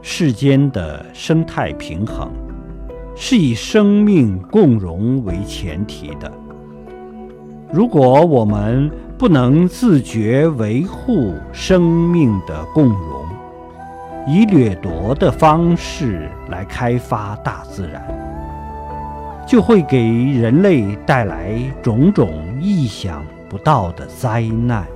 世间的生态平衡是以生命共荣为前提的。如果我们不能自觉维护生命的共荣，以掠夺的方式来开发大自然，就会给人类带来种种意想不到的灾难。